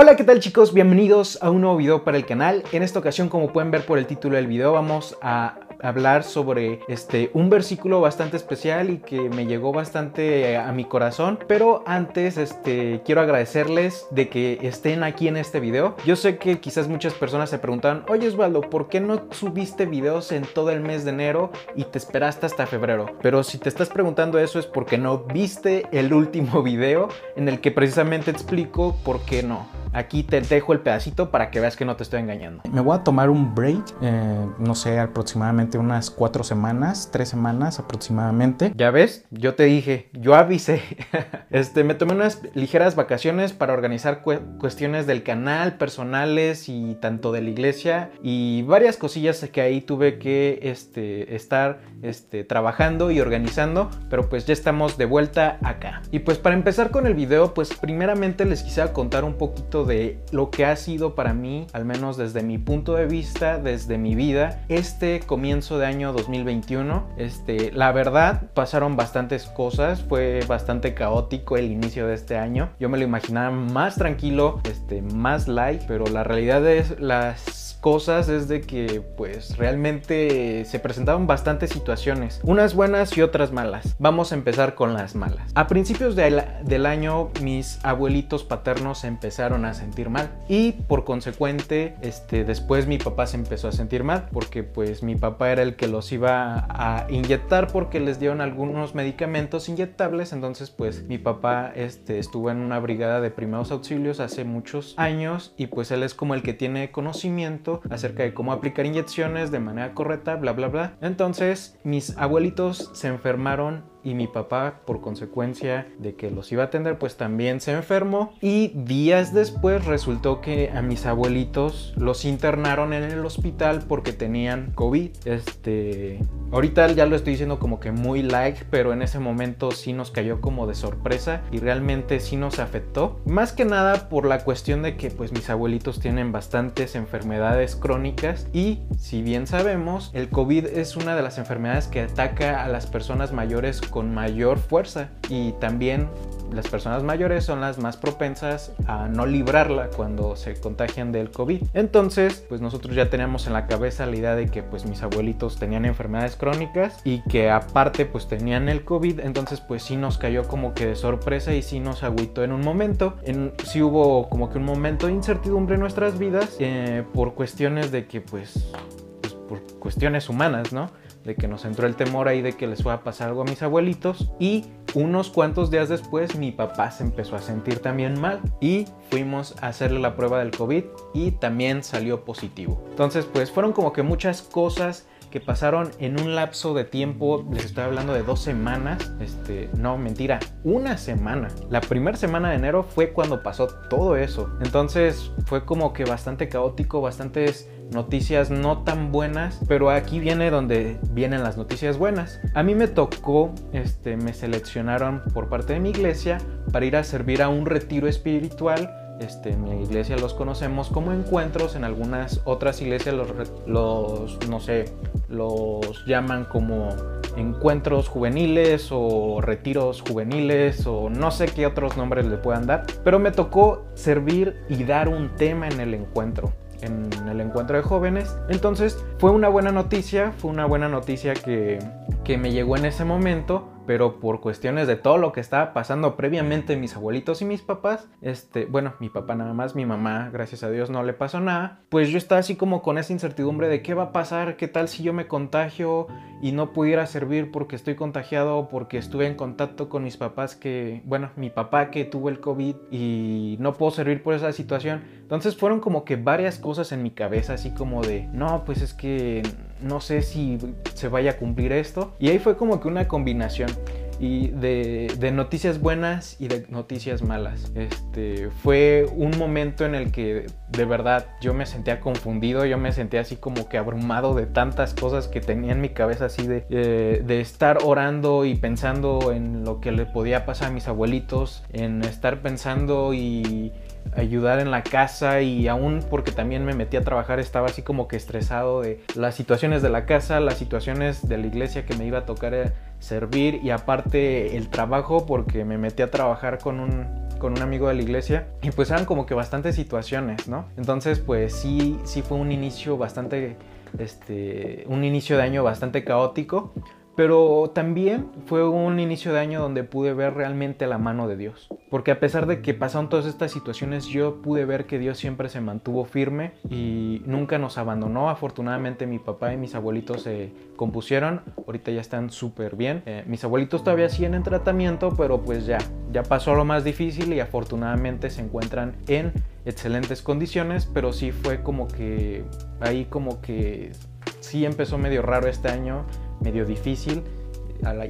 Hola, ¿qué tal chicos? Bienvenidos a un nuevo video para el canal. En esta ocasión, como pueden ver por el título del video, vamos a hablar sobre este, un versículo bastante especial y que me llegó bastante a mi corazón. Pero antes este, quiero agradecerles de que estén aquí en este video. Yo sé que quizás muchas personas se preguntan, oye Osvaldo, ¿por qué no subiste videos en todo el mes de enero y te esperaste hasta febrero? Pero si te estás preguntando eso es porque no viste el último video en el que precisamente explico por qué no. Aquí te dejo el pedacito para que veas que no te estoy engañando. Me voy a tomar un break, eh, no sé, aproximadamente unas cuatro semanas, tres semanas aproximadamente. Ya ves, yo te dije, yo avisé. este, me tomé unas ligeras vacaciones para organizar cuestiones del canal, personales y tanto de la iglesia y varias cosillas que ahí tuve que este, estar este, trabajando y organizando, pero pues ya estamos de vuelta acá. Y pues para empezar con el video, pues primeramente les quisiera contar un poquito de lo que ha sido para mí, al menos desde mi punto de vista, desde mi vida, este comienzo de año 2021. Este, la verdad, pasaron bastantes cosas, fue bastante caótico el inicio de este año. Yo me lo imaginaba más tranquilo, este, más light, pero la realidad es las cosas es de que pues realmente se presentaban bastantes situaciones, unas buenas y otras malas. Vamos a empezar con las malas. A principios del año mis abuelitos paternos se empezaron a sentir mal y por consecuente este, después mi papá se empezó a sentir mal porque pues mi papá era el que los iba a inyectar porque les dieron algunos medicamentos inyectables entonces pues mi papá este, estuvo en una brigada de primeros auxilios hace muchos años y pues él es como el que tiene conocimiento acerca de cómo aplicar inyecciones de manera correcta, bla, bla, bla. Entonces, mis abuelitos se enfermaron y mi papá por consecuencia de que los iba a atender pues también se enfermó. Y días después resultó que a mis abuelitos los internaron en el hospital porque tenían COVID. Este ahorita ya lo estoy diciendo como que muy like pero en ese momento sí nos cayó como de sorpresa y realmente sí nos afectó. Más que nada por la cuestión de que pues mis abuelitos tienen bastantes enfermedades crónicas y si bien sabemos el COVID es una de las enfermedades que ataca a las personas mayores con mayor fuerza y también las personas mayores son las más propensas a no librarla cuando se contagian del COVID. Entonces, pues nosotros ya teníamos en la cabeza la idea de que pues mis abuelitos tenían enfermedades crónicas y que aparte pues tenían el COVID, entonces pues sí nos cayó como que de sorpresa y sí nos agüitó en un momento. En, sí hubo como que un momento de incertidumbre en nuestras vidas eh, por cuestiones de que pues, pues por cuestiones humanas, ¿no? De que nos entró el temor ahí de que les fuera a pasar algo a mis abuelitos y unos cuantos días después mi papá se empezó a sentir también mal y fuimos a hacerle la prueba del COVID y también salió positivo. Entonces pues fueron como que muchas cosas que pasaron en un lapso de tiempo, les estoy hablando de dos semanas, este, no, mentira, una semana. La primera semana de enero fue cuando pasó todo eso. Entonces fue como que bastante caótico, bastantes noticias no tan buenas, pero aquí viene donde vienen las noticias buenas. A mí me tocó, este, me seleccionaron por parte de mi iglesia para ir a servir a un retiro espiritual este, en mi iglesia los conocemos como encuentros, en algunas otras iglesias los, los, no sé, los llaman como encuentros juveniles o retiros juveniles o no sé qué otros nombres le puedan dar, pero me tocó servir y dar un tema en el encuentro en el encuentro de jóvenes. Entonces fue una buena noticia, fue una buena noticia que, que me llegó en ese momento pero por cuestiones de todo lo que estaba pasando previamente mis abuelitos y mis papás, este, bueno, mi papá nada más, mi mamá, gracias a Dios no le pasó nada, pues yo estaba así como con esa incertidumbre de qué va a pasar, qué tal si yo me contagio y no pudiera servir porque estoy contagiado porque estuve en contacto con mis papás que, bueno, mi papá que tuvo el COVID y no puedo servir por esa situación. Entonces fueron como que varias cosas en mi cabeza, así como de, no, pues es que no sé si se vaya a cumplir esto. Y ahí fue como que una combinación y de, noticias buenas y de noticias malas. Este, fue un momento en el que de verdad yo me sentía confundido, yo me sentía así como que abrumado de tantas cosas que tenía en mi cabeza así de, eh, de estar orando y pensando en lo que le podía pasar a mis abuelitos, en estar pensando y ayudar en la casa y aún porque también me metí a trabajar estaba así como que estresado de las situaciones de la casa, las situaciones de la iglesia que me iba a tocar eh, servir y aparte el trabajo porque me metí a trabajar con un con un amigo de la iglesia y pues eran como que bastantes situaciones, ¿no? Entonces pues sí, sí fue un inicio bastante, este, un inicio de año bastante caótico, pero también fue un inicio de año donde pude ver realmente la mano de Dios. Porque a pesar de que pasaron todas estas situaciones, yo pude ver que Dios siempre se mantuvo firme y nunca nos abandonó. Afortunadamente mi papá y mis abuelitos se compusieron. Ahorita ya están súper bien. Eh, mis abuelitos todavía siguen en tratamiento, pero pues ya, ya pasó lo más difícil y afortunadamente se encuentran en excelentes condiciones. Pero sí fue como que ahí como que sí empezó medio raro este año medio difícil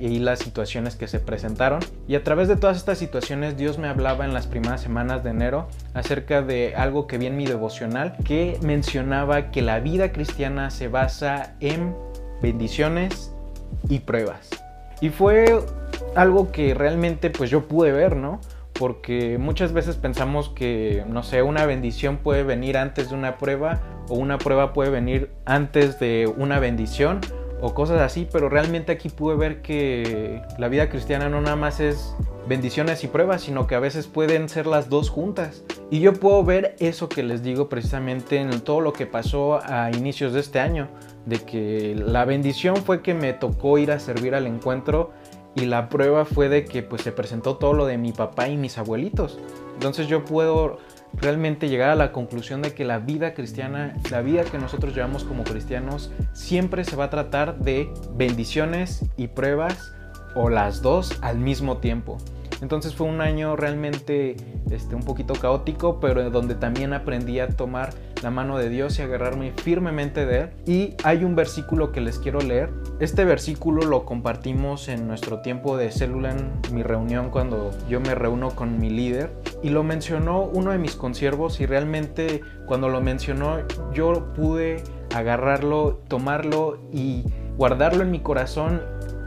y las situaciones que se presentaron. Y a través de todas estas situaciones Dios me hablaba en las primeras semanas de enero acerca de algo que vi en mi devocional que mencionaba que la vida cristiana se basa en bendiciones y pruebas. Y fue algo que realmente pues yo pude ver, ¿no? Porque muchas veces pensamos que, no sé, una bendición puede venir antes de una prueba o una prueba puede venir antes de una bendición o cosas así, pero realmente aquí pude ver que la vida cristiana no nada más es bendiciones y pruebas, sino que a veces pueden ser las dos juntas. Y yo puedo ver eso que les digo precisamente en todo lo que pasó a inicios de este año, de que la bendición fue que me tocó ir a servir al encuentro y la prueba fue de que pues se presentó todo lo de mi papá y mis abuelitos. Entonces yo puedo realmente llegar a la conclusión de que la vida cristiana, la vida que nosotros llevamos como cristianos, siempre se va a tratar de bendiciones y pruebas o las dos al mismo tiempo. Entonces fue un año realmente este, un poquito caótico, pero donde también aprendí a tomar la mano de Dios y agarrarme firmemente de Él. Y hay un versículo que les quiero leer. Este versículo lo compartimos en nuestro tiempo de célula, en mi reunión cuando yo me reúno con mi líder. Y lo mencionó uno de mis consiervos y realmente cuando lo mencionó yo pude agarrarlo, tomarlo y guardarlo en mi corazón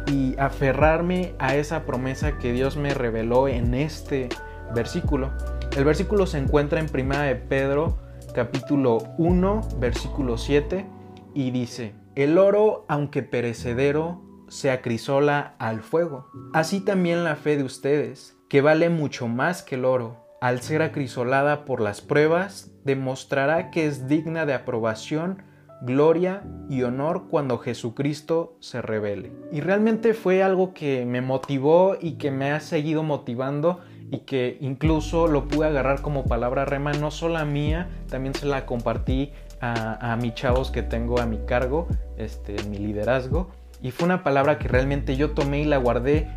y aferrarme a esa promesa que Dios me reveló en este versículo. El versículo se encuentra en Primera de Pedro, capítulo 1, versículo 7, y dice, el oro, aunque perecedero, se acrisola al fuego. Así también la fe de ustedes, que vale mucho más que el oro, al ser acrisolada por las pruebas, demostrará que es digna de aprobación gloria y honor cuando Jesucristo se revele. Y realmente fue algo que me motivó y que me ha seguido motivando y que incluso lo pude agarrar como palabra rema, no solo mía, también se la compartí a, a mis chavos que tengo a mi cargo, este, mi liderazgo. Y fue una palabra que realmente yo tomé y la guardé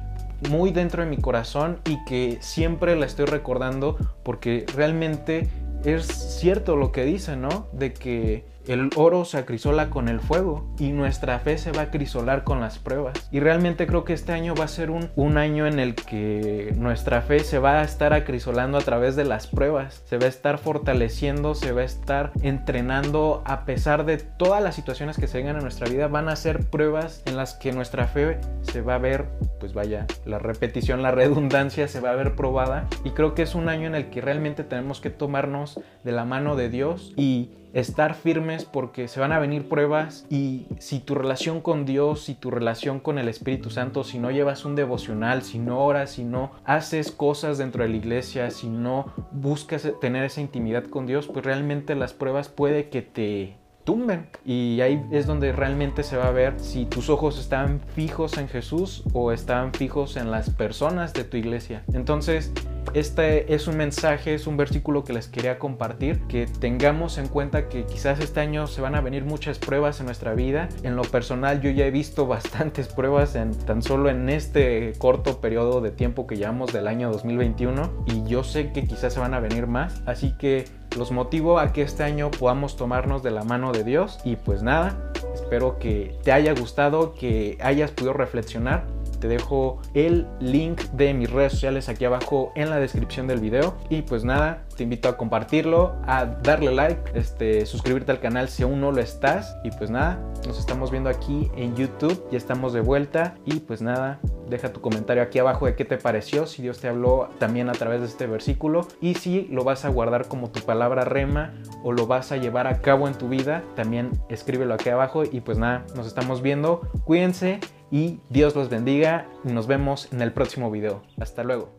muy dentro de mi corazón y que siempre la estoy recordando porque realmente es cierto lo que dice, ¿no? De que el oro se acrisola con el fuego y nuestra fe se va a acrisolar con las pruebas. Y realmente creo que este año va a ser un, un, año en el que nuestra fe se va a estar acrisolando a través de las pruebas, se va a estar fortaleciendo, se va a estar entrenando a pesar de todas las situaciones que se vengan en nuestra vida. Van a ser pruebas en las que nuestra fe se va a ver, pues vaya, la repetición, la redundancia se va a ver probada. Y creo que es un año en el que realmente tenemos que tomarnos de la mano de Dios y estar firmes porque se van a venir pruebas y si tu relación con Dios, si tu relación con el Espíritu Santo, si no llevas un devocional, si no oras, si no haces cosas dentro de la iglesia, si no buscas tener esa intimidad con Dios, pues realmente las pruebas puede que te tumben. Y ahí es donde realmente se va a ver si tus ojos están fijos en Jesús o están fijos en las personas de tu iglesia. Entonces, este es un mensaje, es un versículo que les quería compartir, que tengamos en cuenta que quizás este año se van a venir muchas pruebas en nuestra vida. En lo personal yo ya he visto bastantes pruebas en tan solo en este corto periodo de tiempo que llevamos del año 2021 y yo sé que quizás se van a venir más, así que los motivo a que este año podamos tomarnos de la mano de Dios. Y pues nada, espero que te haya gustado, que hayas podido reflexionar te dejo el link de mis redes sociales aquí abajo en la descripción del video. Y pues nada, te invito a compartirlo, a darle like, este, suscribirte al canal si aún no lo estás. Y pues nada, nos estamos viendo aquí en YouTube, ya estamos de vuelta. Y pues nada, deja tu comentario aquí abajo de qué te pareció, si Dios te habló también a través de este versículo y si lo vas a guardar como tu palabra rema o lo vas a llevar a cabo en tu vida, también escríbelo aquí abajo y pues nada, nos estamos viendo, cuídense y Dios los bendiga y nos vemos en el próximo video. Hasta luego.